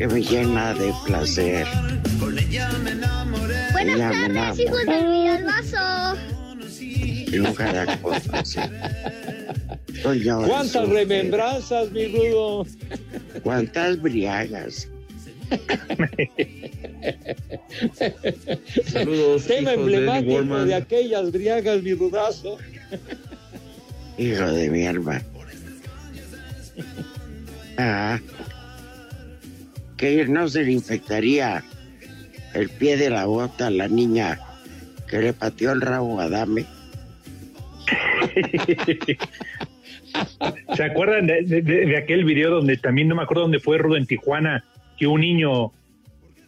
Que me llena de placer. Con ella me enamoré. Buenas me tardes, enamoré. hijos del Villalbazo. Y nunca da cosas. sí. Soy yo, ¿Cuántas remembranzas, mi rudo? ¿Cuántas briagas? Saludos, Tema de emblemático Borman. de aquellas briagas, mi rudazo. Hijo de mi alma. Ah, que no se le infectaría el pie de la bota a la niña que le pateó el rabo a Dame. ¿Se acuerdan de, de- aquel video donde también no me acuerdo dónde fue Rudo en Tijuana, que un niño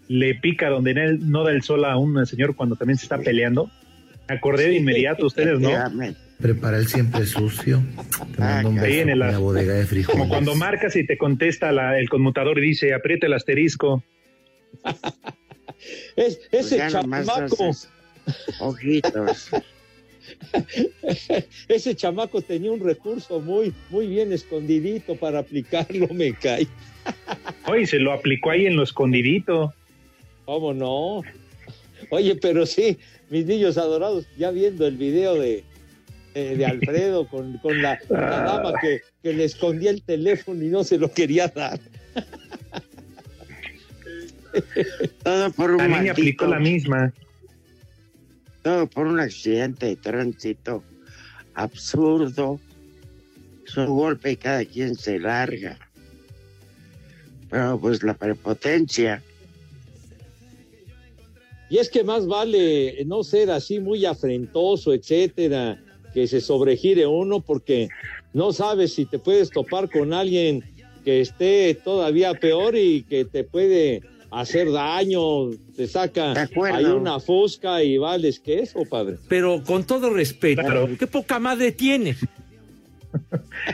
le pica donde no da el sol a un señor cuando también se está peleando? Me acordé de inmediato, ustedes no. Prepara el siempre sucio. Te mando un Ah, beso en la bodega de frijoles. Como cuando marcas y te contesta la- el conmutador y dice aprieta el asterisco. Es, Pues ese chamaco, Ojitos. ese chamaco tenía un recurso muy, muy bien escondidito para aplicarlo, me cae. Oye, se lo aplicó ahí en lo escondidito. ¿Cómo no? Oye, pero sí, mis niños adorados, ya viendo el video de, de, de Alfredo con, con la, la dama que, que le escondía el teléfono y no se lo quería dar. Todo por un La niña maldito- aplicó la misma. Todo por un accidente de tránsito absurdo. Es un golpe y cada quien se larga. Pero pues la prepotencia. Y es que más vale no ser así muy afrentoso, etcétera, que se sobregire uno, porque no sabes si te puedes topar con alguien que esté todavía peor y que te puede hacer daño, te saca hay una fusca y vales que eso, padre. Pero con todo respeto, Claro. qué poca madre tienes.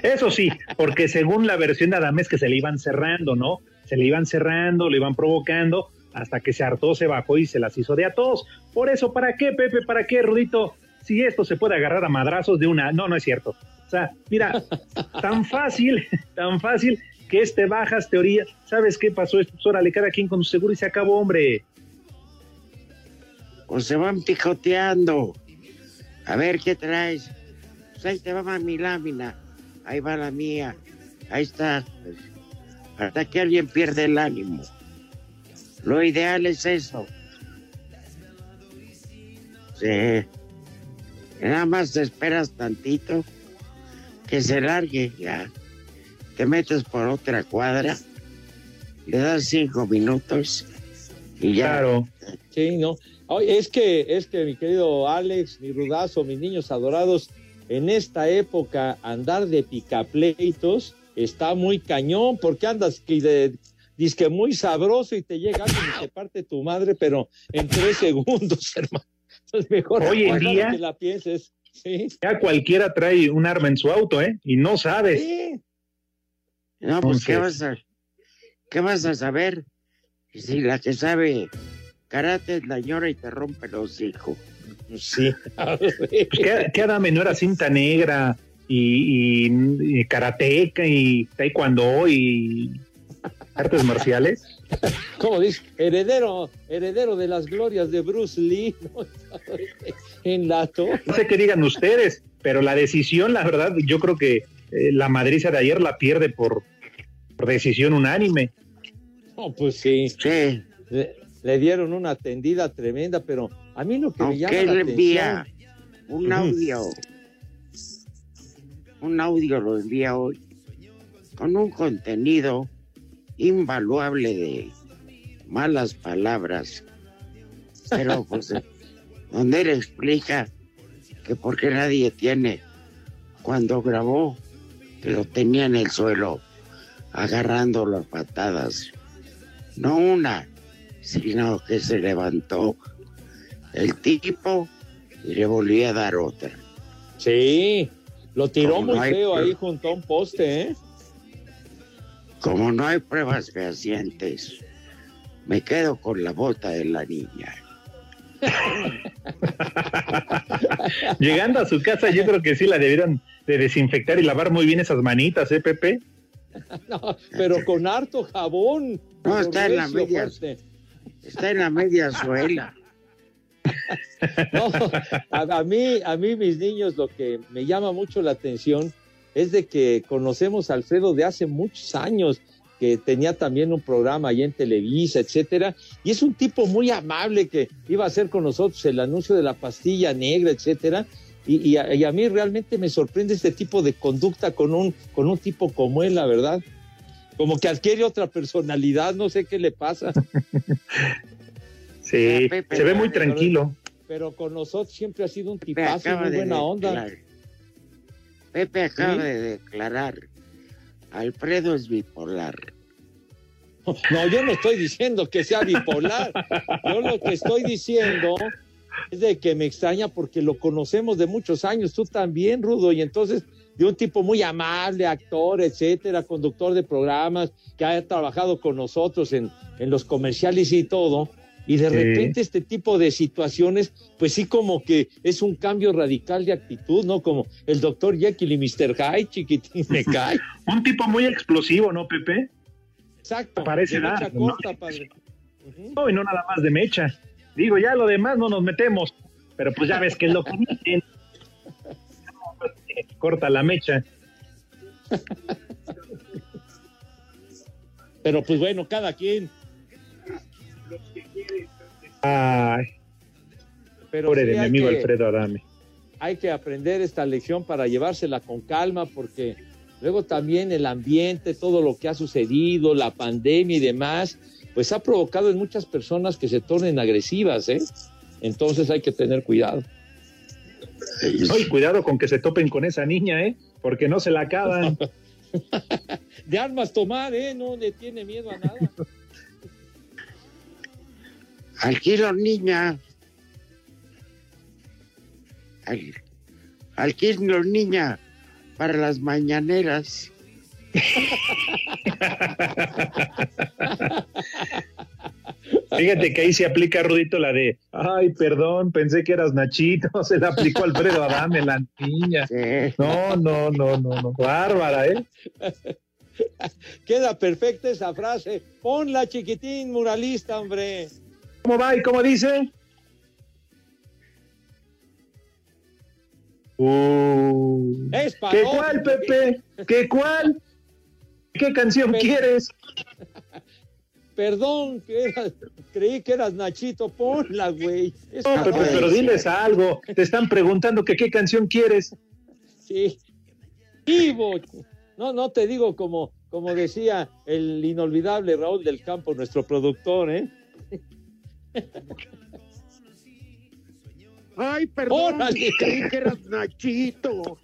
Eso sí, porque según la versión de Adamés que se le iban cerrando, ¿no? Se le iban cerrando, le iban provocando, hasta que se hartó, se bajó y se las hizo de a todos. Por eso, ¿para qué, Pepe? ¿Para qué, Rudito? Si esto se puede agarrar a madrazos de una... No, no es cierto. O sea, mira, tan fácil, tan fácil que este bajas teoría. ¿Sabes qué pasó? Pues órale, cada quien con su seguro y se acabó, hombre. O se van picoteando. A ver qué traes. Pues ahí te va mi lámina. Ahí va la mía. Ahí está. Hasta que alguien pierde el ánimo. Lo ideal es eso. Sí. Nada más esperas tantito que se largue ya. Te metes por otra cuadra, le das cinco minutos y ya. Claro. Sí, no. Es que, es que mi querido Alex, mi rudazo, mis niños adorados, en esta época andar de picapleitos está muy cañón, porque andas que de, muy sabroso y te llega y te parte tu madre, pero en tres segundos, hermano. Es mejor Hoy en día- que la pienses. Sí. Ya cualquiera trae un arma en su auto, ¿eh? Y no sabes. Sí. No, pues ¿qué vas Entonces- a, qué vas a saber? Si la que sabe karate es la ñora y te rompe los hijos. Sí. Pues que Adame no era cinta negra y, y, y karateca y taekwondo y artes marciales. Como dice, heredero, heredero de las glorias de Bruce Lee, ¿no? en la torre. No sé qué digan ustedes, pero la decisión, la verdad, yo creo que eh, la madriza de ayer la pierde por, por decisión unánime. No, pues sí. Sí, Le, le dieron una atendida tremenda, pero a mí lo que me llama la atención. envía un audio, un audio lo envía hoy con un contenido invaluable de malas palabras, pero pues donde él explica que por qué nadie tiene cuando grabó que lo tenía en el suelo agarrando las patadas, no una, sino que se levantó el tipo y le volvió a dar otra. Sí, lo tiró Como muy no hay feo ahí junto a un poste, ¿eh? Como no hay pruebas fehacientes, me quedo con la bota de la niña. Llegando a su casa, yo creo que sí la debieron de desinfectar y lavar muy bien esas manitas, ¿eh, Pepe? No, pero con harto jabón. No, está en la media. fuerte. Está en la media suela. No, a, a mí, a mí, mis niños, lo que me llama mucho la atención es de que conocemos a Alfredo de hace muchos años, que tenía también un programa allá en Televisa, etcétera, y es un tipo muy amable que iba a hacer con nosotros el anuncio de la pastilla negra, etcétera. Y, y a, y a mí realmente me sorprende este tipo de conducta con un, con un tipo como él, la verdad. Como que adquiere otra personalidad, no sé qué le pasa. Sí, Pepe, se ve muy tranquilo. pero con nosotros siempre ha sido un tipazo, muy de buena onda. declarar. Pepe acaba ¿Sí? de declarar. Alfredo es bipolar. No, yo no estoy diciendo que sea bipolar. Yo lo que estoy diciendo es de que me extraña porque lo conocemos de muchos años, tú también, Rudo, y entonces de un tipo muy amable, actor, etcétera, conductor de programas, que ha trabajado con nosotros en, en los comerciales y todo, y de Sí. repente este tipo de situaciones, pues sí como que es un cambio radical de actitud, ¿no? Como el doctor Jekyll y Mr. Hyde, chiquitín, me cae. Un tipo muy explosivo, ¿no, Pepe? Exacto. Parece mecha ¿no? No, y no nada más de mecha. Digo, ya lo demás no nos metemos, pero pues ya ves que es lo que dicen. Corta la mecha. Pero pues bueno, cada quien. Ay, Pero pobre sí de mi amigo que- Alfredo Adame. Hay que aprender esta lección para llevársela con calma, porque luego también el ambiente, todo lo que ha sucedido, la pandemia y demás, pues ha provocado en muchas personas que se tornen agresivas, ¿eh? Entonces hay que tener cuidado. No, y cuidado con que se topen con esa niña, ¿eh? Porque no se la acaban. De armas tomar, ¿eh? No le tiene miedo a nada. Alquilo niña. Al, alquilo niña para las mañaneras. Fíjate que ahí se aplica, Rudito, la de, ay, perdón, pensé que eras Nachito, se la aplicó Alfredo Adame, la niña. Sí. No, no, no, no, no, bárbara, ¿eh? Queda perfecta esa frase. Ponla, chiquitín, muralista, hombre. ¿Cómo va y cómo dice? Uh, ¿Qué cuál, Pepe? ¿Qué cuál? ¿Qué canción Pepe. quieres? Perdón, que creí que eras Nachito. Ponla, güey. No, Pepe, pero diles algo. Te están preguntando que qué canción quieres. Sí. Vivo. No, no te digo como, como decía el inolvidable Raúl del Campo, nuestro productor, ¿eh? Ay, perdón, Órale. creí que eras Nachito.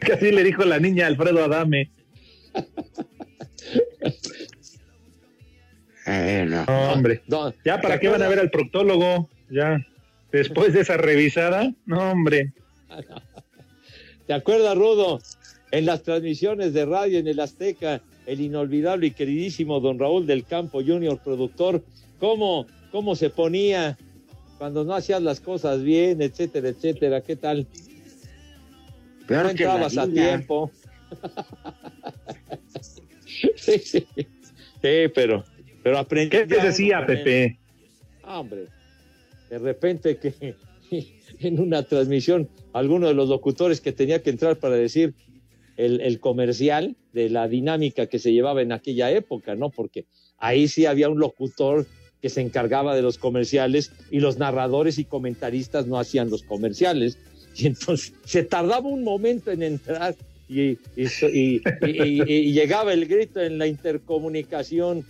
Que así le dijo la niña Alfredo Adame. Bueno, No, hombre. No, ¿Ya para ¿te qué van a ver al proctólogo? Ya. Después de esa revisada. No, hombre. ¿Te acuerdas, Rudo? En las transmisiones de radio en el Azteca, el inolvidable y queridísimo don Raúl del Campo Junior, productor, cómo, cómo se ponía cuando no hacías las cosas bien, etcétera, etcétera. ¿Qué tal? peor no entrabas a tiempo. sí, sí. Sí, pero, pero aprendí. ¿Qué te decía, Pepe? Ah, hombre, de repente que en una transmisión, alguno de los locutores que tenía que entrar para decir el, el comercial de la dinámica que se llevaba en aquella época, ¿no? Porque ahí sí había un locutor que se encargaba de los comerciales y los narradores y comentaristas no hacían los comerciales. Y entonces se tardaba un momento en entrar y, y, y- llegaba el grito en la intercomunicación.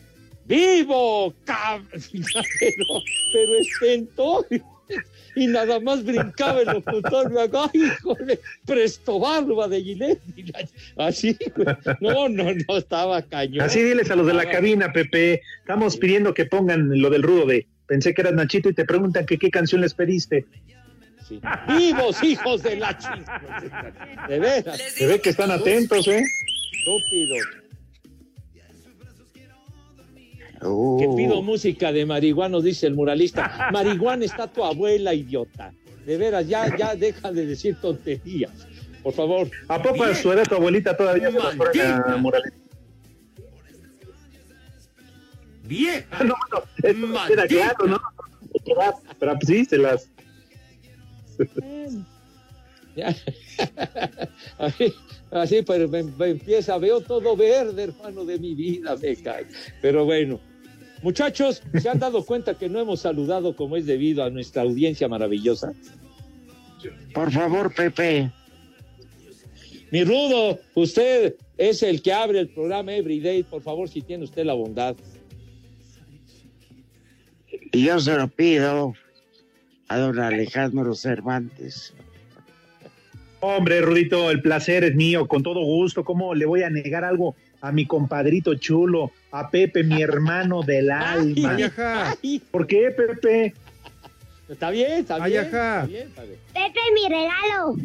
¡Vivo! cab-". Pero, pero estentorio. Y nada más brincaba el locutor. Me hago, ¡ay, híjole! Presto barba de la- Así, güey. No, no, no, estaba cañón. Así diles a los de la cabina, Pepe. Estamos pidiendo que pongan lo del rudo de pensé que eras Nachito y te preguntan que qué canción les pediste. Sí. ¡Vivos, hijos de la chica! De veras, Se ve que están atentos, ¿eh? estúpido. Que pido música de marihuana, dice el muralista. Marihuana está tu abuela, idiota. De veras, ya, ya deja de decir tonterías. Por favor. ¿A poco a su edad tu abuelita todavía Maldita. Morales? Vieja. No, bueno, eso queda claro, ¿no? Pero pues, sí, se las... Así, así, pero me, me empieza, veo todo verde, hermano de mi vida, me cae. Pero bueno, muchachos, ¿se han dado cuenta que no hemos saludado como es debido a nuestra audiencia maravillosa? Por favor, Pepe. Mi Rudo, usted es el que abre el programa Everyday, por favor, si tiene usted la bondad. Y yo se lo pido a don Alejandro Cervantes. Hombre, Rudito, el placer es mío, con todo gusto. ¿Cómo le voy a negar algo a mi compadrito chulo, a Pepe, mi hermano del alma? Ay, ¿Por qué, Pepe? está bien, está Ay, bien. ajá. Está bien, está bien. Pepe, mi regalo.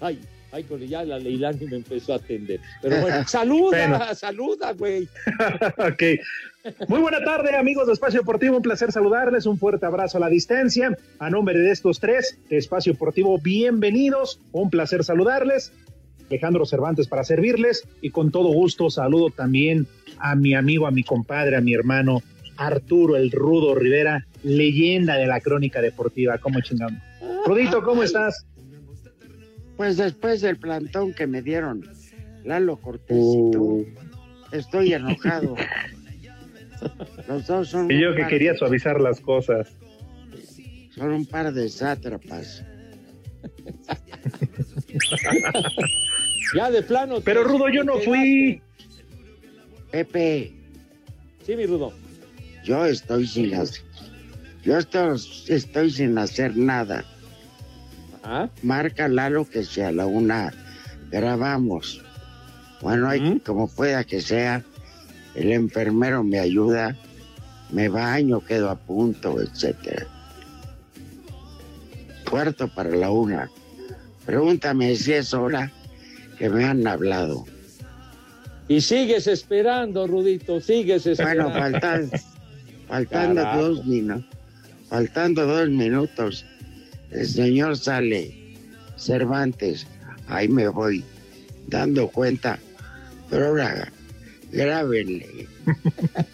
Ay, ay, con ya la Leilani me empezó a atender. Pero bueno, saluda, Bueno. saluda, güey. ok. Muy buena tarde, amigos de Espacio Deportivo. Un placer saludarles. Un fuerte abrazo a la distancia. A nombre de estos tres de Espacio Deportivo, bienvenidos. Un placer saludarles. Alejandro Cervantes para servirles. Y con todo gusto saludo también a mi amigo, a mi compadre, a mi hermano Arturo el Rudo Rivera, leyenda de la crónica deportiva. ¿Cómo chingamos? Rudito, ¿cómo estás? Pues después del plantón que me dieron Lalo Cortés y tú, estoy enojado. Los dos son Y yo que quería suavizar las cosas. son un par de sátrapas. Ya de plano. Pero te- Rudo, yo no fui. Pepe, Sí, mi Rudo. yo estoy sin hacer, yo estoy, estoy sin hacer nada. Ajá. Marca Lalo que sea la una grabamos. Bueno, hay, como pueda que sea, el enfermero me ayuda, me baño, quedo a punto, etcétera. Cuarto para la una. Pregúntame si es hora que me han hablado. Y sigues esperando, Rudito, sigues esperando. Bueno, faltan, faltando Carajo. dos minutos, faltando dos minutos, el señor sale, Cervantes, ahí me voy dando cuenta, pero ahora grábenle.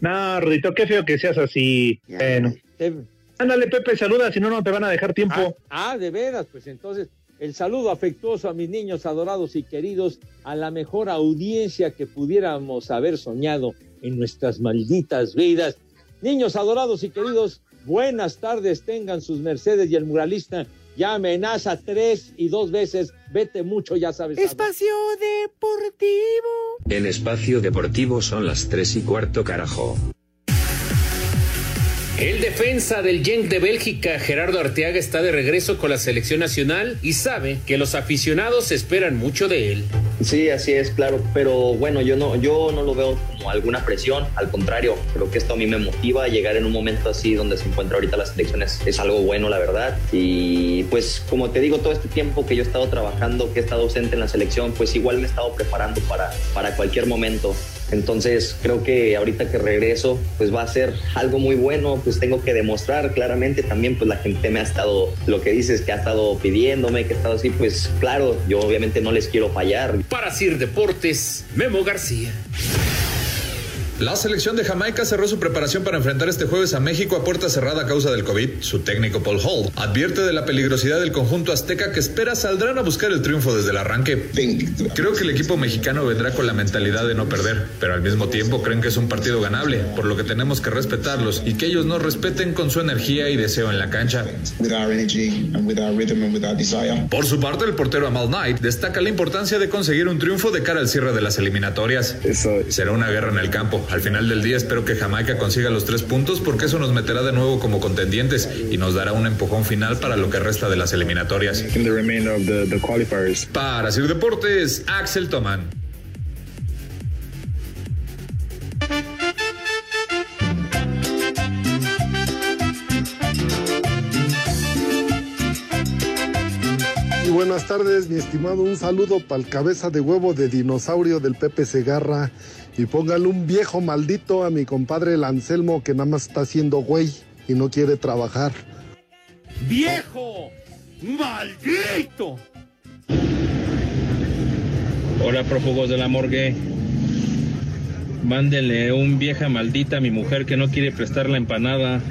No, Rudito, qué feo que seas así. Ya, Bueno. Te- Ándale, Pepe, saluda, si no, no te van a dejar tiempo. Ah, ah, de veras, pues entonces el saludo afectuoso a mis niños adorados y queridos, a la mejor audiencia que pudiéramos haber soñado en nuestras malditas vidas. Niños adorados y queridos, buenas tardes, tengan sus mercedes y el muralista ya amenaza tres y dos veces, vete mucho, ya sabes. Espacio Deportivo. En espacio deportivo son las 3 y cuarto carajo. El defensa del Genk de Bélgica, Gerardo Arteaga, está de regreso con la selección nacional y sabe que los aficionados esperan mucho de él. Sí, así es, claro, pero bueno, yo no, yo no lo veo como alguna presión, al contrario, creo que esto a mí me motiva llegar en un momento así donde se encuentra ahorita la selección es, es algo bueno, la verdad, y pues como te digo, todo este tiempo que yo he estado trabajando, que he estado ausente en la selección, pues igual me he estado preparando para, para cualquier momento. Entonces creo que ahorita que regreso pues va a ser algo muy bueno, pues tengo que demostrar claramente también pues la gente me ha estado, lo que dices que ha estado pidiéndome, que ha estado así, pues claro, yo obviamente no les quiero fallar. Para Sir Deportes, Memo García. La selección de Jamaica cerró su preparación para enfrentar este jueves a México a puerta cerrada a causa del COVID. Su técnico Paul Hall advierte de la peligrosidad del conjunto azteca que espera saldrán a buscar el triunfo desde el arranque. Creo que el equipo mexicano vendrá con la mentalidad de no perder, pero al mismo tiempo creen que es un partido ganable, por lo que tenemos que respetarlos y que ellos nos respeten con su energía y deseo en la cancha. Por su parte, el portero Amal Knight destaca la importancia de conseguir un triunfo de cara al cierre de las eliminatorias. Será una guerra en el campo. Al final del día espero que Jamaica consiga los tres puntos porque eso nos meterá de nuevo como contendientes y nos dará un empujón final para lo que resta de las eliminatorias. Para Sir Deportes, Axel Toman. Y buenas tardes, mi estimado. Un saludo para el cabeza de huevo de dinosaurio del Pepe Segarra. Y póngale un viejo maldito a mi compadre el Anselmo que nada más está haciendo güey y no quiere trabajar. ¡Viejo! ¡Maldito! Hola, prófugos de la morgue. Mándenle un vieja maldita a mi mujer que no quiere prestar la empanada.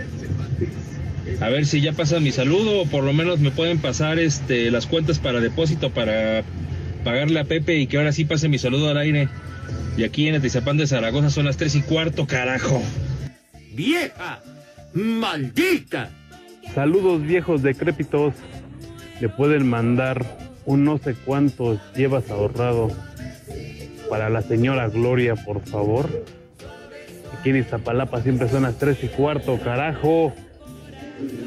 A ver si ya pasa mi saludo o por lo menos me pueden pasar este las cuentas para depósito para pagarle a Pepe y que ahora sí pase mi saludo al aire. Y aquí en Atizapán de Zaragoza son las tres y cuarto, carajo. ¡Vieja! ¡Maldita! Saludos viejos decrépitos. Le pueden mandar un no sé cuántos llevas ahorrado para la señora Gloria, por favor. Aquí en Iztapalapa siempre son las tres y cuarto, carajo.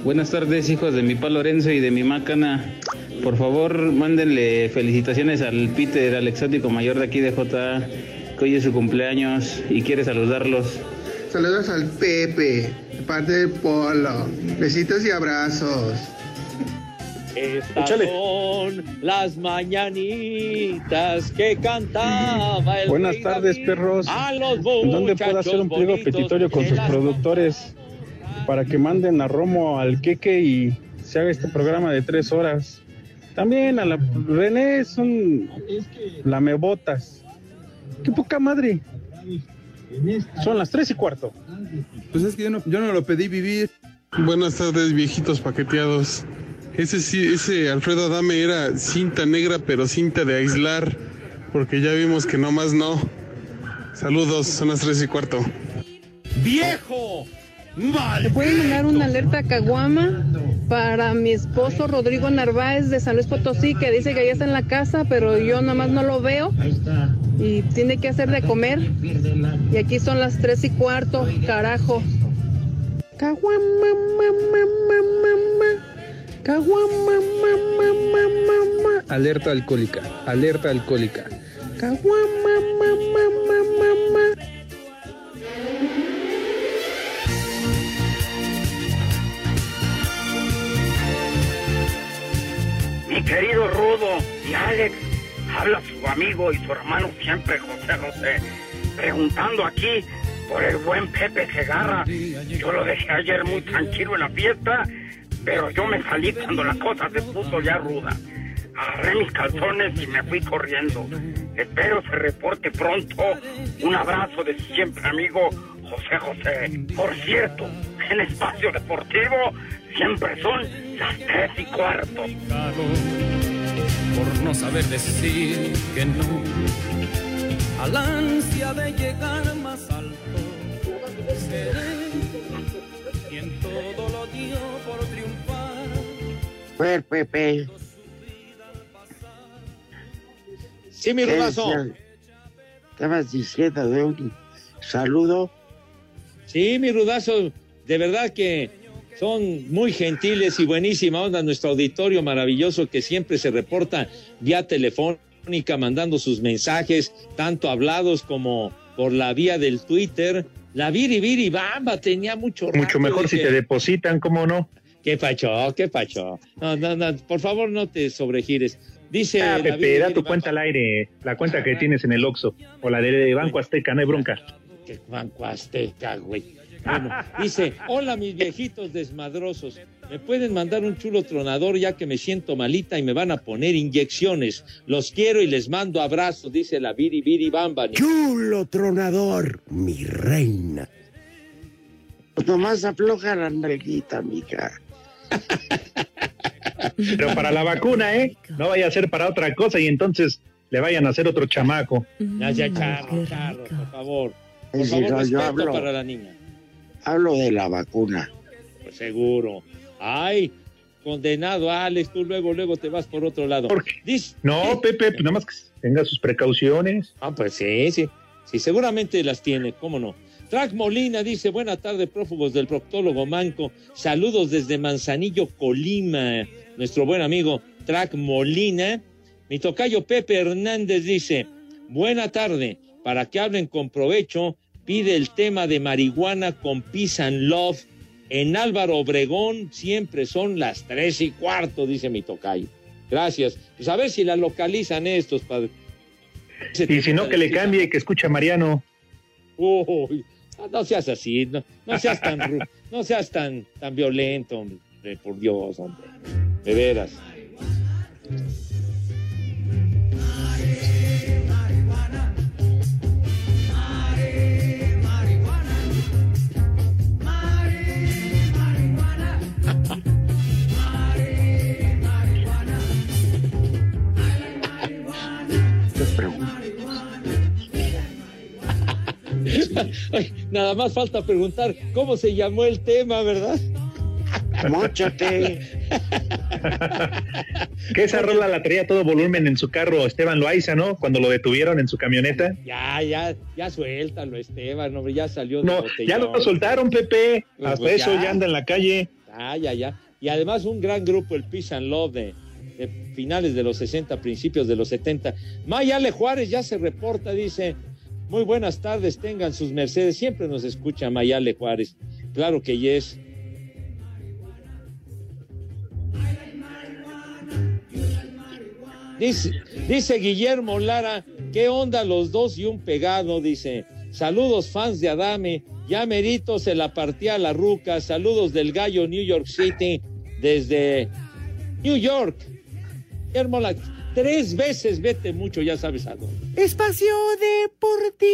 Buenas tardes, hijos de mi pa Lorenzo y de mi Macana. Por favor, mándenle felicitaciones al Peter, al exótico mayor de aquí de J, que hoy es su cumpleaños y quiere saludarlos. Saludos al Pepe, de parte del Polo. Besitos y abrazos. Estas son las mañanitas que cantaba el Buenas rey tardes, David perros. A los ¿En dónde puedo hacer un pliego petitorio con sus productores para que manden a Romo al Queque y se haga este programa de tres horas? También a la René es un lamebotas. ¡Qué poca madre! Son las tres y cuarto. Pues es que yo no, yo no lo pedí vivir. Buenas tardes, viejitos paqueteados. Ese sí, ese Alfredo Adame era cinta negra, pero cinta de aislar, porque ya vimos que nomás no. Saludos, son las tres y cuarto. ¡Viejo! ¿Me pueden mandar una alerta a Caguama para mi esposo Rodrigo Narváez de San Luis Potosí que dice que ya está en la casa, pero yo nada más no lo veo y tiene que hacer de comer? Y aquí son las tres y cuarto, carajo. Alerta alcohólica, alerta alcohólica. Mi querido Rudo y Alex, habla su amigo y su hermano siempre, José José, preguntando aquí por el buen Pepe Segarra. Yo lo dejé ayer muy tranquilo en la fiesta, pero yo me salí cuando la cosa se puso ya ruda. Agarré mis calzones y me fui corriendo. Espero se reporte pronto. Un abrazo de siempre amigo José José. Por cierto, en Espacio Deportivo siempre son las tres y cuarto. Por no saber decir que no al ansia de llegar más alto. Seré quien todo lo dio por triunfar. Fue Pepe. Sí, mi ¿Qué rudazo. decía? Estabas diciendo de un saludo. Sí, mi rudazo. de verdad que son muy gentiles y buenísima onda nuestro auditorio maravilloso que siempre se reporta vía telefónica, mandando sus mensajes, tanto hablados como por la vía del Twitter. La Viri Viri Bamba tenía mucho rato, Mucho mejor si te depositan, ¿cómo no? ¿Qué pacho? ¿Qué pacho? No, no, no, por favor no te sobregires. Dice Ah, Pepe, Viri da tu Bamba- cuenta al aire, la cuenta que tienes en el Oxxo, o la de Banco Azteca, no hay bronca. Banco Azteca, güey. Bueno, dice, hola mis viejitos desmadrosos, ¿me pueden mandar un chulo tronador ya que me siento malita y me van a poner inyecciones? Los quiero y les mando abrazos, dice la Viri Viri Bamba. Chulo tronador, mi reina. Nomás afloja la nalguita, mija. Pero para la vacuna, ¿eh? No vaya a ser para otra cosa y entonces le vayan a hacer otro chamaco. Ya, ya, charro, charro, por favor. Por Sí, favor, no, yo respeto hablo. para la niña. Hablo de la vacuna. Pues seguro. Ay, condenado, Alex, tú luego, luego te vas por otro lado. Dice, No, Pepe, pues nada más que tenga sus precauciones. Ah, pues sí, sí. Sí, seguramente las tiene, cómo no. Track Molina dice, buena tarde, prófugos del proctólogo Manco. Saludos desde Manzanillo, Colima. Nuestro buen amigo Track Molina. Mi tocayo Pepe Hernández dice, buena tarde, para que hablen con provecho, pide el tema de marihuana con Peace and Love. En Álvaro Obregón siempre son las tres y cuarto, dice mi tocayo. Gracias. Pues a ver si la localizan estos, padre. Y si no, que le cambie y que escuche a Mariano. Uy, no, seas así, no, no seas tan no seas tan, tan violento, hombre, por Dios, hombre. De veras. Ay, nada más falta preguntar cómo se llamó el tema, ¿verdad? Móchate. Que esa rola la traía a todo volumen en su carro Esteban Loaiza, ¿no? Cuando lo detuvieron en su camioneta. Ya, ya, ya suéltalo, Esteban, hombre, ya salió de No, botellón. ya lo soltaron, Pepe. Pues, Hasta pues, eso ya. ya anda en la calle. Ah, ya, ya. Y además un gran grupo, el Peace and Love, de, de finales de los 60, principios de los 70. Mayale Juárez ya se reporta, dice, muy buenas tardes, tengan sus mercedes. Siempre nos escucha Mayale Juárez. Claro que yes. Dice, Guillermo Lara, ¿qué onda los dos y un pegado? Dice, saludos fans de Adame, ya merito se la partía la ruca, saludos del gallo New York City, desde New York. Guillermo Lara, tres veces vete mucho, ya sabes a dónde. Espacio Deportivo.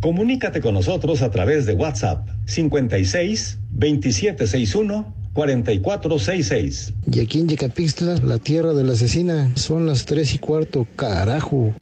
Comunícate con nosotros a través de WhatsApp 56 2761 4466. Y aquí en Yecapixtla, la tierra de la asesina, son las tres y cuarto, carajo.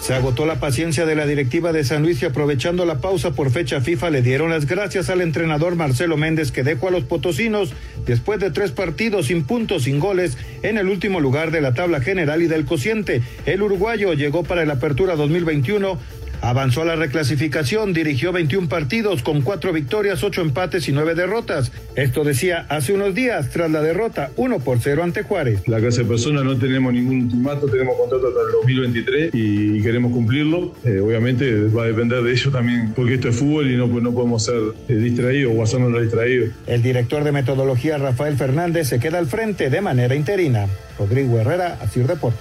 Se agotó la paciencia de la directiva de San Luis y aprovechando la pausa por fecha FIFA le dieron las gracias al entrenador Marcelo Méndez que dejó a los potosinos después de tres partidos sin puntos, sin goles, en el último lugar de la tabla general y del cociente. El uruguayo llegó para el Apertura 2021. Avanzó a la reclasificación, dirigió 21 partidos con cuatro victorias, ocho empates y nueve derrotas. Esto decía hace unos días tras la derrota 1 por 0 ante Juárez. La clase de personas no tenemos ningún ultimato, tenemos contrato hasta el 2023 y queremos cumplirlo. Eh, obviamente va a depender de ello también, porque esto es fútbol y no, pues no podemos ser eh, distraídos o hacernos distraídos. El director de metodología Rafael Fernández se queda al frente de manera interina. Rodrigo Herrera, Asir Deportes.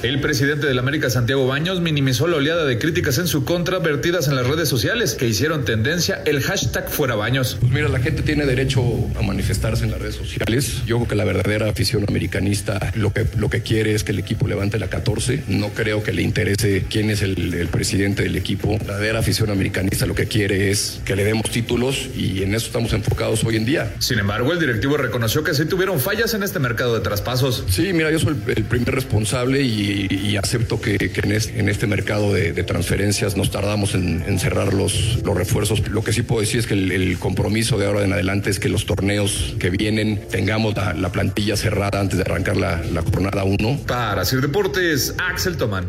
El presidente del América, Santiago Baños, minimizó la oleada de críticas en su contra vertidas en las redes sociales que hicieron tendencia el hashtag Fuera Baños. Pues mira, la gente tiene derecho a manifestarse en las redes sociales. Yo creo que la verdadera afición americanista lo que, lo que quiere es que el equipo levante la 14. No creo que le interese quién es el, el presidente del equipo. La verdadera afición americanista lo que quiere es que le demos títulos y en eso estamos enfocados hoy en día. Sin embargo, el directivo reconoció que sí tuvieron fallas en este mercado de traspasos. Sí, mira, yo soy el, el primer responsable y, y acepto que, que en, este, en, este, mercado de, de transferencias nos tardamos en, en, cerrar los, los refuerzos. Lo que sí puedo decir es que el, el, compromiso de ahora en adelante es que los torneos que vienen tengamos la, la plantilla cerrada antes de arrancar la, la jornada 1. Para Sir Deportes, Axel Tomán.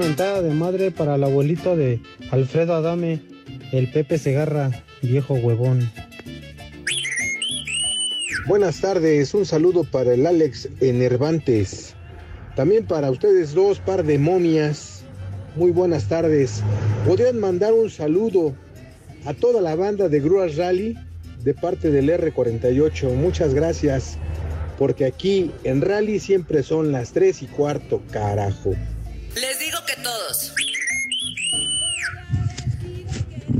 mentada de madre para el abuelito de Alfredo Adame, el Pepe Segarra, viejo huevón. Buenas tardes, un saludo para el Alex Enervantes. También para ustedes dos, par de momias. Muy buenas tardes. ¿Podrían mandar un saludo a toda la banda de Grúas Rally de parte del R48? Muchas gracias, porque aquí en Rally siempre son las 3 y cuarto, carajo. Les digo que todos.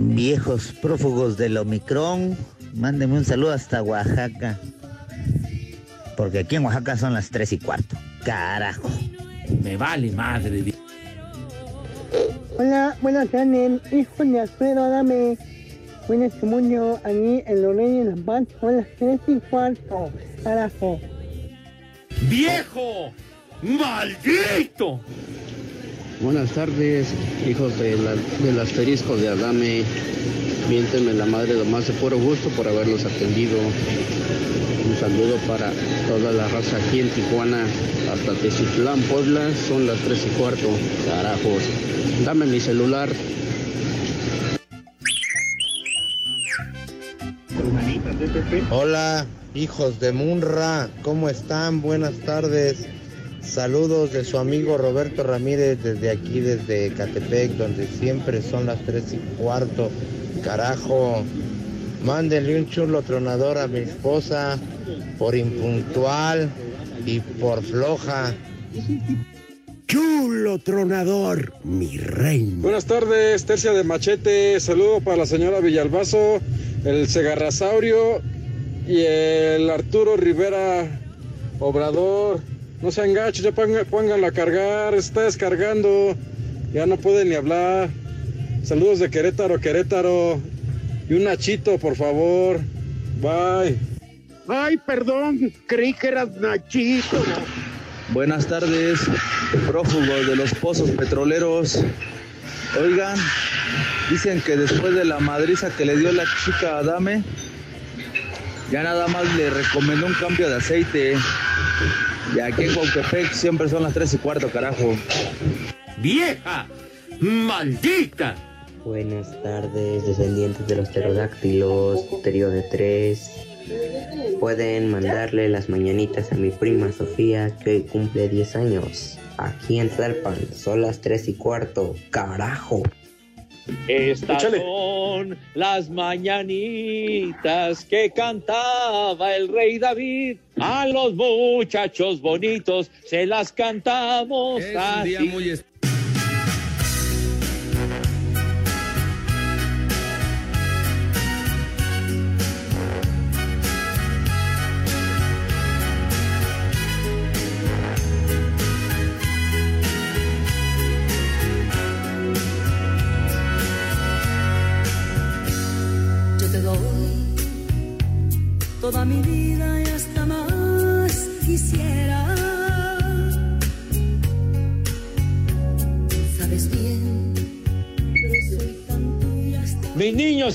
Viejos prófugos del Omicron, mándenme un saludo hasta Oaxaca. Porque aquí en Oaxaca son las 3 y cuarto. Carajo. Me vale madre. Hola, buenas tardes, hijo de Alfredo, dame buen testimonio aquí en Lorena y La Paz, son las 3 y cuarto, carajo. ¡Viejo! ¡Maldito! Buenas tardes, hijos de la- del asterisco de Adame. Miéntenme la madre de más de puro gusto por haberlos atendido. Un saludo para toda la raza aquí en Tijuana, hasta Teciutlán, Puebla, son las 3 y cuarto. Carajos, dame mi celular. Hola, hijos de Munra, ¿cómo están? Buenas tardes. Saludos de su amigo Roberto Ramírez desde aquí, desde Catepec, donde siempre son las 3 y cuarto. Carajo, mándenle un chulo tronador a mi esposa por impuntual y por floja. Chulo tronador, mi reina. Buenas tardes, Tercia de Machete. Saludo para la señora Villalbazo, el Segarrasaurio y el Arturo Rivera Obrador. No sean gachos, ya ponga- pónganlo a cargar, está descargando, ya no puede ni hablar. Saludos de Querétaro, Querétaro. Y un Nachito, por favor. Bye. Ay, perdón, creí que eras Nachito. Buenas tardes, prófugos de los pozos petroleros. Oigan, dicen que después de la madriza que le dio la chica a Adame, ya nada más le recomendó un cambio de aceite. Y aquí en Cuauhtémoc siempre son las 3 y cuarto, carajo. ¡Vieja! ¡Maldita! Buenas tardes, descendientes de los pterodáctilos, trío de tres. Pueden mandarle las mañanitas a mi prima Sofía, que hoy cumple 10 años. Aquí en Tlalpan, son las 3 y cuarto. ¡Carajo! Estas son las mañanitas que cantaba el rey David. A los muchachos bonitos se las cantamos Es un día muy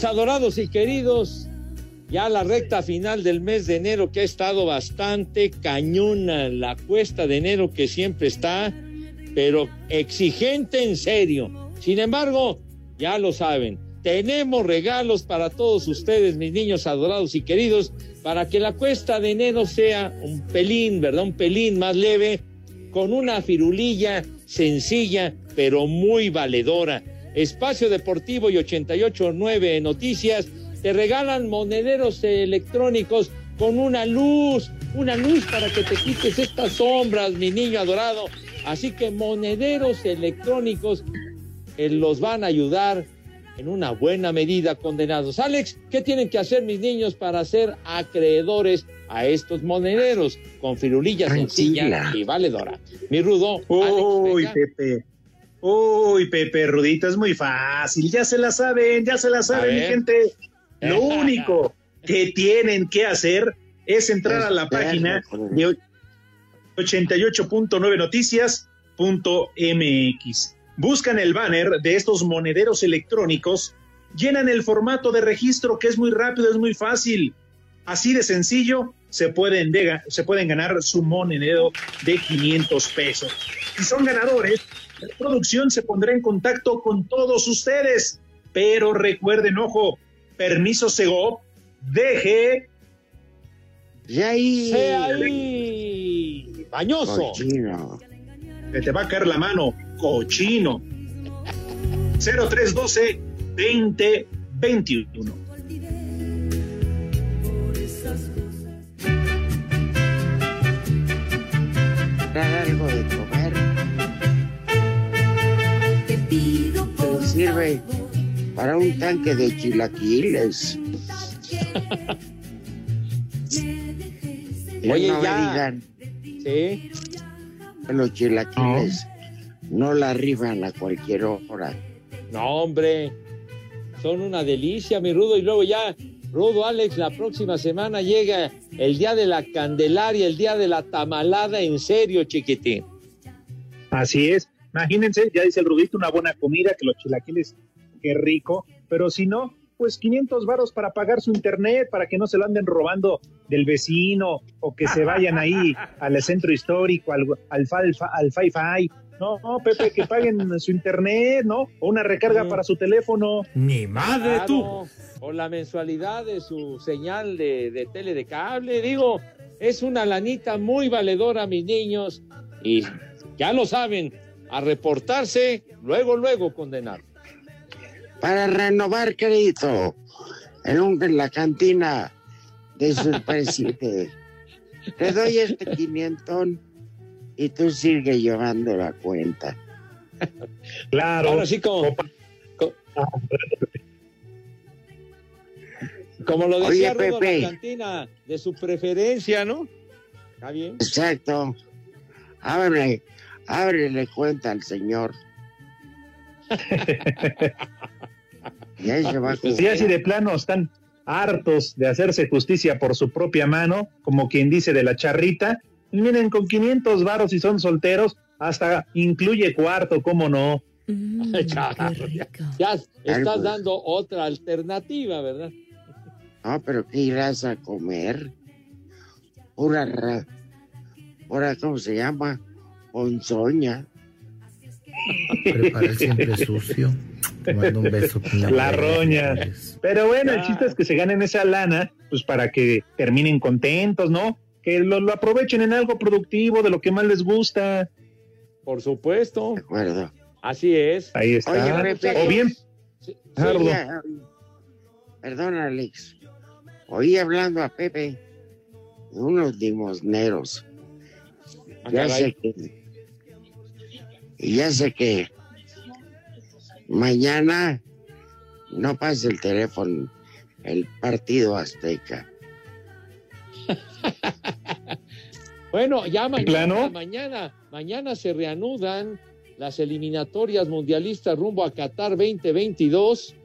adorados y queridos, ya la recta final del mes de enero que ha estado bastante cañona, la cuesta de enero que siempre está, pero exigente en serio. Sin embargo, ya lo saben, tenemos regalos para todos ustedes, mis niños adorados y queridos, para que la cuesta de enero sea un pelín, ¿verdad? Un pelín más leve, con una firulilla sencilla, pero muy valedora. Espacio Deportivo y 889 Noticias te regalan monederos electrónicos con una luz, una luz para que te quites estas sombras, mi niño adorado. Así que monederos electrónicos eh, los van a ayudar en una buena medida, condenados. Alex, ¿qué tienen que hacer mis niños para ser acreedores a estos monederos con firulilla sencilla Tranquila. y valedora? Mi rudo. Uy, Alex. Pepe. Uy, Pepe, Rudita, es muy fácil. Ya se la saben, ya se la saben, mi gente. Lo único que tienen que hacer es entrar a la página de 88.9noticias.mx. Buscan el banner de estos monederos electrónicos, llenan el formato de registro que es muy rápido, es muy fácil. Así de sencillo, se pueden, de- se pueden ganar su monedero de 500 pesos. Si son ganadores, La producción se pondrá en contacto con todos ustedes. Pero recuerden, ojo, permiso Segov, deje. Ahí. Bañoso. Cochino. Que te va a caer la mano, cochino. 0312 2021. Dar algo de sirve para un tanque de chilaquiles. Oye, no ya. me digan Sí. los chilaquiles no la arriban a cualquier hora. No, hombre. Son una delicia, mi Rudo. Y luego ya, Rudo Alex, la próxima semana llega el día de la Candelaria, el día de la tamalada, en serio, chiquitín. Así es. Imagínense, ya dice el Rudito, una buena comida, que los chilaquiles, qué rico. Pero si no, pues 500 varos para pagar su internet, para que no se lo anden robando del vecino o que se vayan ahí al centro histórico, al, al, al Fi-Fi. No, no, Pepe, que paguen su internet, ¿no? O una recarga para su teléfono. Ni madre tú. Claro, O la mensualidad de su señal de, de tele de cable. Digo, es una lanita muy valedora, mis niños. Y ya lo saben, a reportarse, luego, luego condenar. Para renovar crédito en, un- en la cantina de su presidente. Te doy este quinientón y tú sigue llevando la cuenta. Claro. Ahora sí, como, co- como lo decía Oye, Rudo, Pepe. la cantina de su preferencia, ¿no? Está bien. Exacto. Ábrele, ábrele cuenta al señor. y ahí se va a Pues ya si de plano están hartos de hacerse justicia por su propia mano, como quien dice de la charrita, y miren, con 500 varos si son solteros, hasta incluye cuarto, ¿cómo no? Charro, ya, ya estás dando otra alternativa, ¿verdad? No, pero ¿qué irás a comer? Pura, ra- pura, ¿cómo se llama? Ponzoña. Prepara siempre sucio. Te mando un beso. La roña. Pero bueno, el chiste es que se ganen esa lana, pues para que terminen contentos, ¿no? Que lo, lo aprovechen en algo productivo, de lo que más les gusta. Por supuesto. De acuerdo. Así es. Ahí está. Oye, Pepe. o bien, Sí, Ah, ya, Perdón, Alex. Oí hablando a Pepe de unos limosneros. Ah, Ya caray. sé que. Y Ya sé que mañana no pasa el teléfono el partido Azteca. Bueno, ya mañana, plano? mañana, mañana se reanudan las eliminatorias mundialistas rumbo a Qatar 2022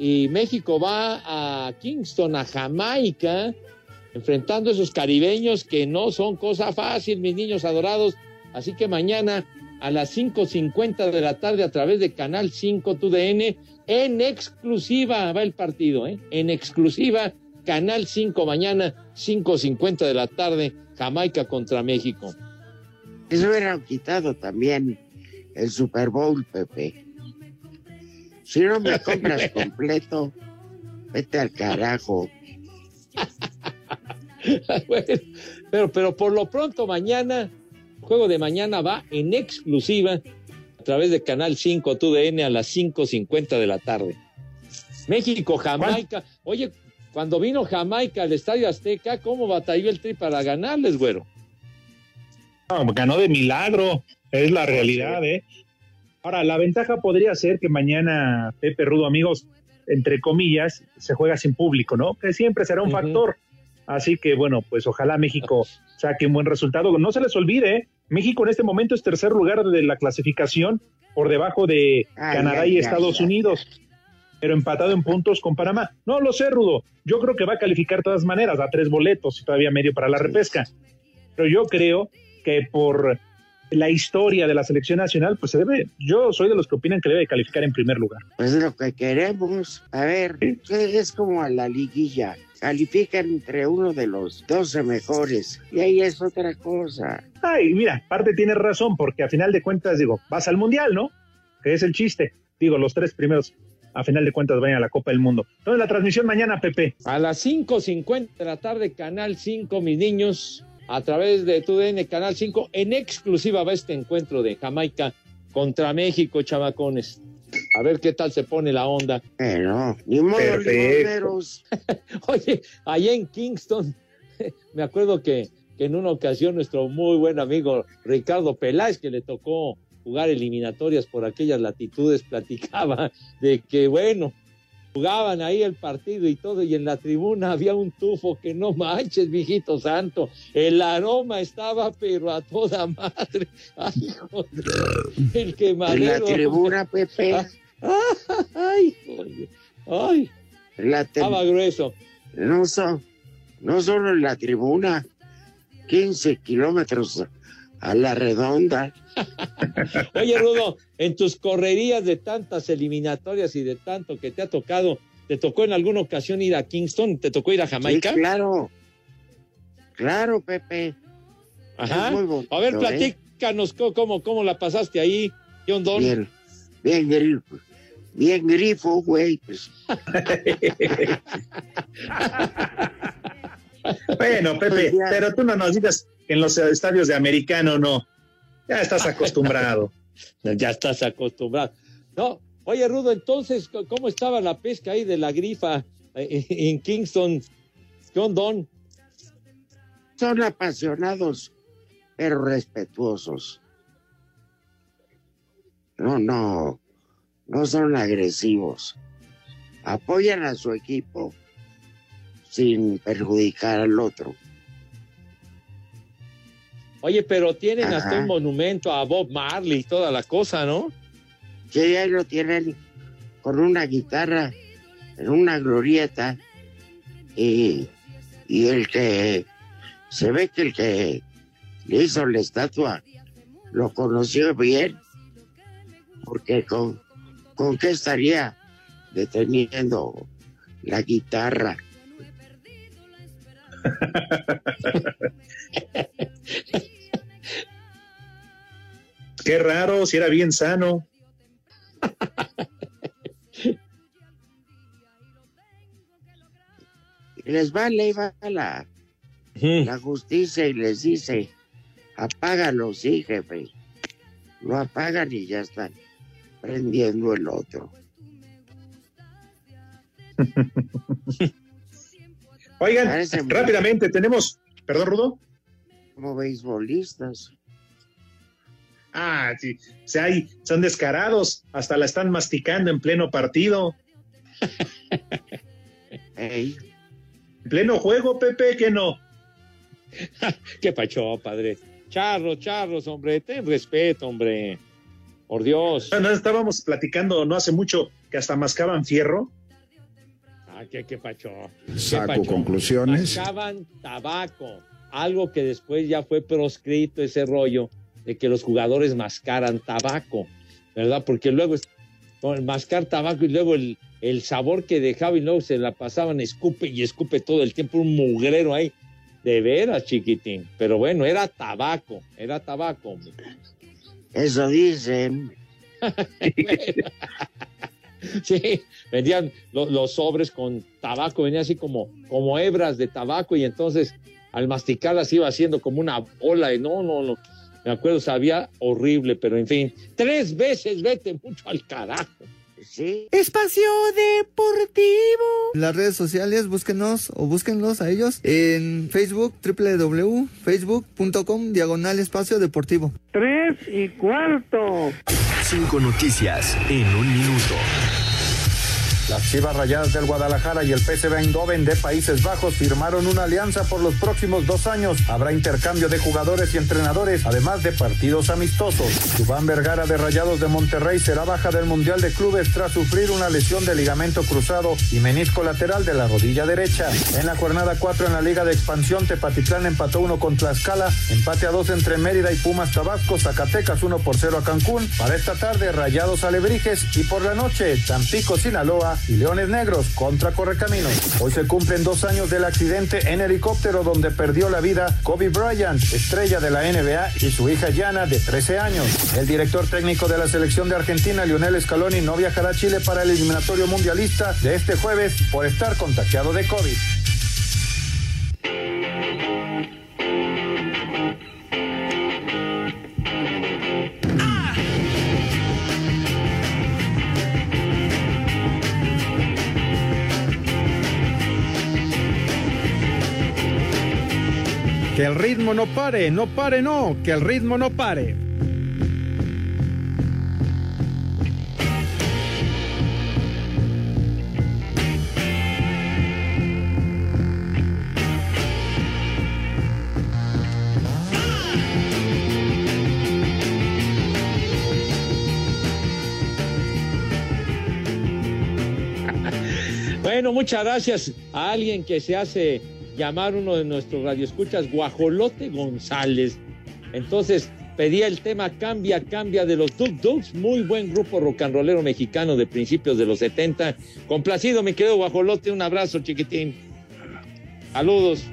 y México va a Kingston, a Jamaica, enfrentando a esos caribeños que no son cosa fácil, mis niños adorados. Así que mañana a las 5.50 de la tarde a través de Canal 5 TUDN, en exclusiva va el partido, ¿eh? En exclusiva, Canal 5 mañana, 5.50 de la tarde, Jamaica contra México. Eso hubiera quitado también el Super Bowl, Pepe. Si no me compras completo, vete al carajo. Bueno, pero, pero por lo pronto mañana, juego de mañana va en exclusiva a través de Canal 5 TUDN a las 5.50 de la tarde. México, Jamaica. Oye, cuando vino Jamaica al Estadio Azteca, ¿cómo batalló el tri para ganarles, güero? No, ganó de milagro, es la realidad, ¿eh? Ahora, la ventaja podría ser que mañana, Pepe Rudo, amigos, entre comillas, se juega sin público, ¿no? Que siempre será un factor. Así que, bueno, pues ojalá México saque un buen resultado. No se les olvide, ¿eh? México en este momento es tercer lugar de la clasificación por debajo de Ay, Canadá ay, y Estados ay. Unidos, pero empatado en puntos con Panamá. No lo sé, Rudo. Yo creo que va a calificar de todas maneras, a tres boletos y todavía medio para la repesca. Pero yo creo que por la historia de la selección nacional, pues se debe, yo soy de los que opinan que debe calificar en primer lugar. Pues es lo que queremos. A ver, es como a la liguilla. Califican entre uno de los 12 mejores. Y ahí es otra cosa. Ay, mira, parte tienes razón, porque a final de cuentas, digo, vas al mundial, ¿no? Que es el chiste. Digo, los tres primeros, a final de cuentas, vayan a la Copa del Mundo. Entonces, la transmisión mañana, Pepe. A las 5.50 de la tarde, Canal 5, mis niños, a través de TUDN Canal 5, en exclusiva va este encuentro de Jamaica contra México, chavacones. A ver qué tal se pone la onda. Pero, ni modo. Oye, allá en Kingston, me acuerdo que, que en una ocasión nuestro muy buen amigo Ricardo Peláez, que le tocó jugar eliminatorias por aquellas latitudes, platicaba de que, bueno, jugaban ahí el partido y todo, y en la tribuna había un tufo que no manches, viejito santo. El aroma estaba, pero a toda madre. Ay, joder, el En quemadero. la tribuna, Pepe. Ay, joder. Ay, La estaba grueso. no, so- no solo en la tribuna, 15 kilómetros a la redonda. Oye, Rudo, en tus correrías de tantas eliminatorias y de tanto que te ha tocado, ¿te tocó en alguna ocasión ir a Kingston? ¿Te tocó ir a Jamaica? Sí, claro. Claro, Pepe. Ajá. Bonito, a ver, ¿eh? platícanos cómo, cómo la pasaste ahí, John Don. Bien, bien grifo. Bien grifo, güey. Pues. Bueno, Pepe, pero tú no nos digas que en los estadios de americano no. Ya estás acostumbrado. Ya estás acostumbrado. No, oye, Rudo, entonces, ¿cómo estaba la pesca ahí de la grifa eh, en Kingston? John Don. Son apasionados, pero respetuosos. No, no, no son agresivos. Apoyan a su equipo sin perjudicar al otro. Oye, pero tienen hasta un monumento a Bob Marley y toda la cosa, ¿no? Que ya lo tienen con una guitarra en una glorieta y, y el que se ve que el que le hizo la estatua lo conoció bien porque con, con qué estaría deteniendo la guitarra Qué raro, si era bien sano. y les vale y va la, la justicia y les dice apágalo sí jefe. Lo apagan y ya están prendiendo el otro Oigan, rápidamente, tenemos. Perdón, Rudo. como beisbolistas Ah, sí. O sea, ahí son descarados. Hasta la están masticando en pleno partido. Ey. En pleno juego, Pepe, que no. Qué pacho, padre. Charros, charros, hombre, ten respeto, hombre. Por Dios. No, estábamos platicando no hace mucho que hasta mascaban fierro. Ah, qué, qué pacho. Qué Saco pacho. conclusiones. Mascaban tabaco. Algo que después ya fue proscrito ese rollo de que los jugadores mascaran tabaco, ¿verdad? Porque luego es- con el mascar tabaco y luego el, el sabor que dejaba y luego se la pasaban escupe y escupe todo el tiempo, un mugrero ahí. De veras, chiquitín. Pero bueno, era tabaco, era tabaco. Eso dicen Sí, vendían lo- los sobres con tabaco, venía así como, como hebras de tabaco y entonces al masticarlas iba haciendo como una bola y no, no, no. Me acuerdo, sabía horrible, pero en fin, tres veces vete mucho al carajo. Sí. Espacio Deportivo. Las redes sociales, búsquenos o búsquenlos a ellos en Facebook, www.facebook.com, diagonal espacio deportivo. Tres y cuarto. Cinco noticias en un minuto. Las Chivas Rayadas del Guadalajara y el PSV Eindhoven de Países Bajos firmaron una alianza por los próximos dos años. Habrá intercambio de jugadores y entrenadores, además de partidos amistosos. Dubán Vergara de Rayados de Monterrey será baja del Mundial de Clubes tras sufrir una lesión de ligamento cruzado y menisco lateral de la rodilla derecha. En la jornada 4 en la Liga de Expansión, Tepatitlán empató uno con Tlaxcala, empate a dos entre Mérida y Pumas Tabasco, Zacatecas 1 por 0 a Cancún. Para esta tarde, Rayados Alebrijes y por la noche, Tampico, Sinaloa y Leones Negros contra Correcaminos. Hoy se cumplen dos años del accidente en helicóptero donde perdió la vida Kobe Bryant, estrella de la NBA, y su hija Yana, de 13 años. El director técnico de la selección de Argentina, Lionel Scaloni, no viajará a Chile para el eliminatorio mundialista de este jueves por estar contagiado de COVID. El ritmo no pare, no pare, no, que el ritmo no pare. Bueno, muchas gracias a alguien que se hace llamar uno de nuestros radioescuchas, Guajolote González. Entonces pedía el tema Cambia, Cambia de los Duk Duks, muy buen grupo rollero mexicano de principios de los 70. Complacido, mi querido Guajolote, un abrazo chiquitín. Saludos.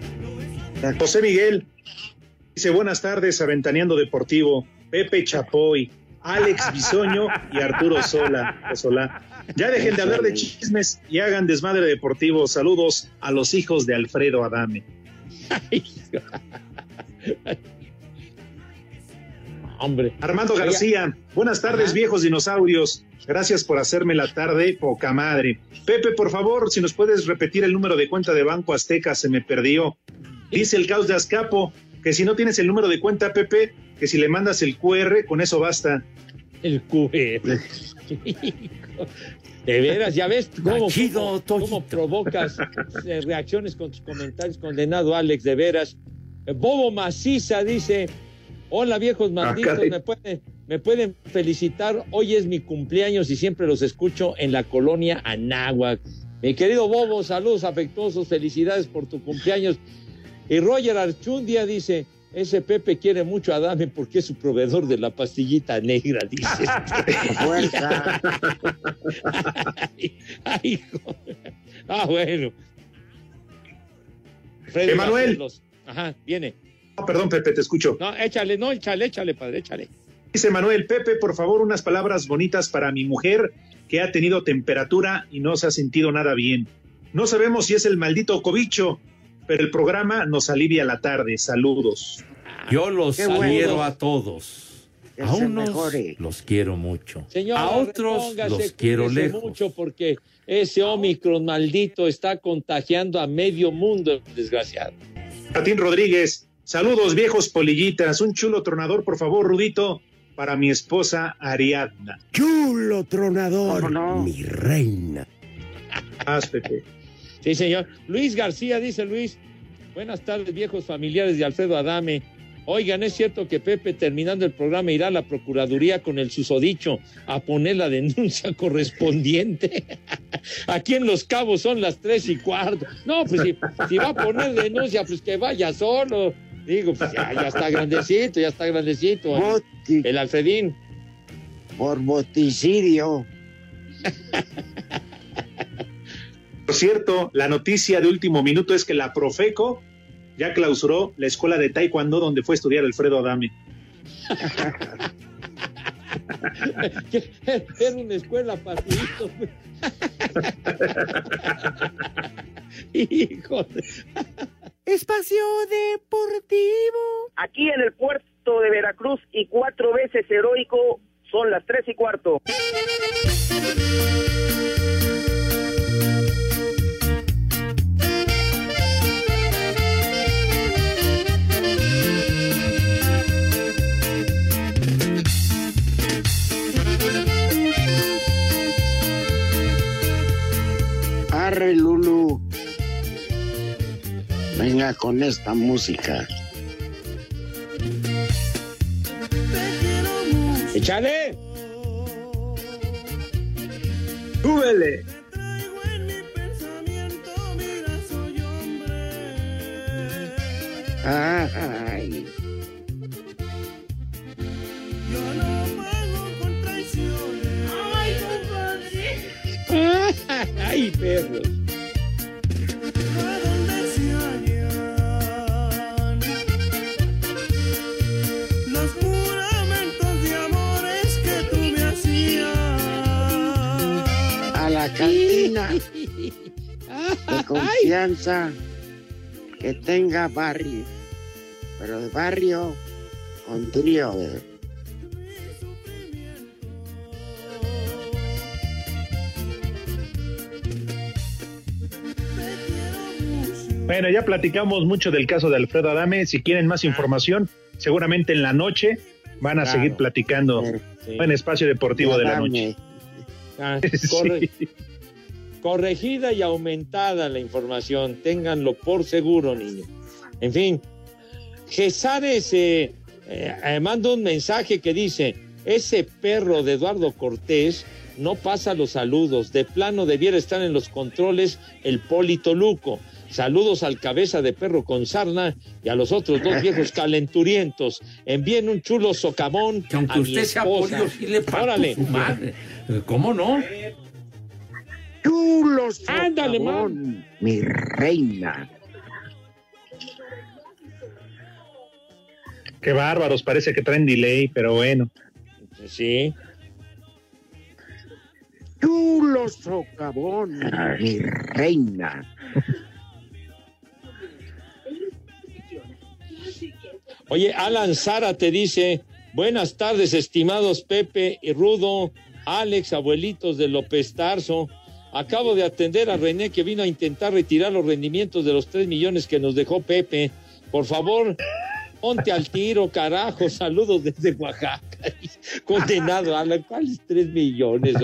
José Miguel dice buenas tardes, Aventaneando Deportivo, Pepe Chapoy, Alex Bisoño y Arturo Sola. Ya dejen de hablar de chismes y hagan desmadre deportivo. Saludos a los hijos de Alfredo Adame. Hombre. Armando García, buenas tardes, viejos dinosaurios. Gracias por hacerme la tarde, poca madre. Pepe, por favor, si nos puedes repetir el número de cuenta de Banco Azteca, se me perdió. Dice el caos de Azcapo que si no tienes el número de cuenta, Pepe, que si le mandas el QR, con eso basta. El QR. De veras, ya ves cómo, cómo, cómo provocas eh, reacciones con tus comentarios, condenado Alex, de veras. Bobo Maciza dice, hola viejos malditos, me, pueden, me pueden felicitar, hoy es mi cumpleaños y siempre los escucho en la colonia Anáhuac. Mi querido Bobo, saludos afectuosos, felicidades por tu cumpleaños. Y Roger Archundia dice, ese Pepe quiere mucho a Dame porque es su proveedor de la pastillita negra, dice. Fuerza. Ay, ay, hijo. Ah, bueno. Freddy Emanuel. Barcelos. Ajá, viene. No, perdón, Pepe, te escucho. No, échale, no, échale, échale, padre, échale. Dice Manuel, Pepe, por favor, unas palabras bonitas para mi mujer que ha tenido temperatura y no se ha sentido nada bien. No sabemos si es el maldito cobicho, pero el programa nos alivia la tarde. Saludos. Yo los Qué bueno. quiero a todos. Que A se unos mejore. los quiero mucho. Señor, a otros los quiero lejos. mucho porque ese Omicron maldito está contagiando a medio mundo, desgraciado. Martín Rodríguez, saludos viejos polillitas. Un chulo tronador, por favor, Rudito, para mi esposa Ariadna. Chulo tronador, mi reina. Haz, Pepe. Sí, señor. Luis García, dice Luis. Buenas tardes, viejos familiares de Alfredo Adame. Oigan, es cierto que Pepe, terminando el programa, irá a la Procuraduría con el susodicho a poner la denuncia correspondiente. Aquí en Los Cabos son las tres y cuarto. No, pues si, si va a poner denuncia, pues que vaya solo. Digo, pues ya, ya está grandecito, ya está grandecito. Boti- El Alfredín. por boticidio. Por cierto, la noticia de último minuto es que la Profeco ya clausuró la escuela de Taekwondo donde fue a estudiar Alfredo Adame. Era una escuela para tu hijo. Hijo de- Espacio Deportivo. Aquí en el puerto de Veracruz y cuatro veces heroico son las tres y cuarto. Arre, Lulu. Venga con esta música. ¡Échale! ¡Súbele! Ay. A la cantina. De confianza que tenga barrio, pero de barrio con trío. Bueno, ya platicamos mucho del caso de Alfredo Adame. Si quieren más información, seguramente en la noche van a Claro. seguir platicando Sí. en Espacio Deportivo de la. Noche. Ah, Sí. Corregida y aumentada la información, ténganlo por seguro, niños. En fin, Gesares eh, eh, manda un mensaje que dice, ese perro de Eduardo Cortés no pasa los saludos, de plano debiera estar en los controles el Polito Luco. Saludos al cabeza de perro con sarna y a los otros dos viejos calenturientos. Envíen un chulo socavón Que aunque a mi usted sea esposa. polio, sí le parto Órale. su madre. ¿Cómo no? Chulo Ándale, socavón, mi reina. Qué bárbaros, parece que traen delay, pero bueno. Sí. Chulo socavón, mi reina. Oye, Alan Sara te dice, buenas tardes, estimados Pepe y Rudo, Alex, abuelitos de López Tarso. Acabo de atender a René que vino a intentar retirar los rendimientos de los tres millones que nos dejó Pepe. Por favor, ponte al tiro, carajo. Saludos desde Oaxaca. Condenado, Alan, ¿cuáles tres millones?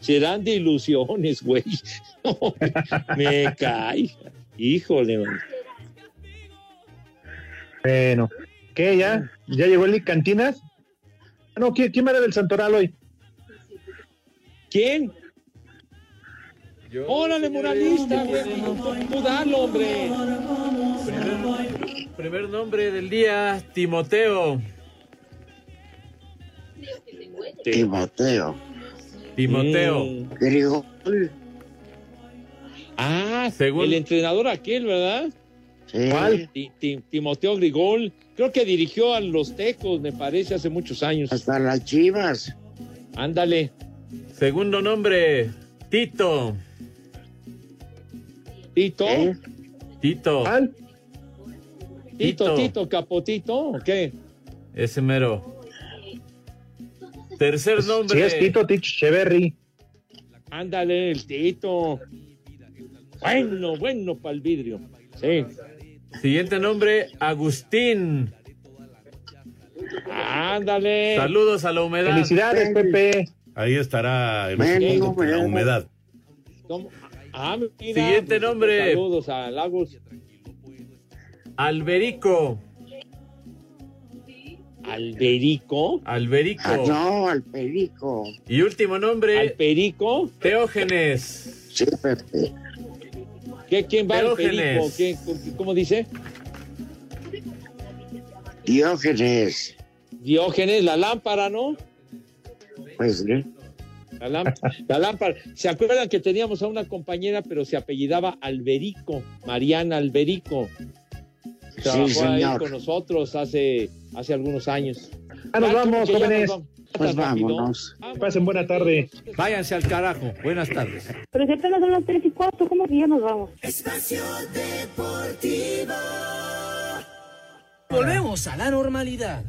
Serán de ilusiones, güey. Me cae. Híjole, man. Bueno, ¿qué ya? ¿Ya llegó el Cantinas? Ah, No, ¿quién, quién va a dar el Santoral hoy? ¿Quién? Órale, muralista, güey. Tú dalo, hombre. Primer, primer nombre del día, Timoteo. Timoteo. Timoteo. Mm. Ah, Según- el entrenador aquel, ¿verdad? Sí. ¿Cuál? Ti- Ti- Timoteo Grigol. Creo que dirigió a los Tecos, me parece, hace muchos años. Hasta las chivas. Ándale. Segundo nombre, Tito. Tito. ¿Eh? Tito. ¿Cuál? Tito, Tito. Tito, Capotito, ¿o qué? Ese mero. Tercer Si nombre. es Tito Tich Cheverry. Ándale, el Tito. Bueno, bueno para el vidrio. Sí. Siguiente nombre, Agustín. Ándale. Saludos a la humedad. Felicidades, Pepe. Ahí estará el con la humedad. ¿Cómo? Ah, mira, Siguiente pues, nombre. Saludos a Lagos. Alberico. Alberico. Alberico. Ah, no, al perico. Y último nombre, Alberico. Teógenes. Sí, Pepe. ¿Qué, ¿Quién va al Perico? Teógenes. ¿Qué- ¿Cómo dice? Diógenes. Diógenes, la lámpara, ¿no? Pues sí. La, lám- la lámpara. ¿Se acuerdan que teníamos a una compañera, pero se apellidaba Alberico, Mariana Alberico? Trabajó Sí, ahí señor. con nosotros hace, hace algunos años. Ah, nos Ya, vamos, jóvenes. nos vamos. Pues vámonos. Que pasen buena tarde. Váyanse al carajo. Buenas tardes. Pero si apenas son las 3 y 4, ¿cómo que ya nos vamos? Espacio Deportivo. Volvemos a la normalidad.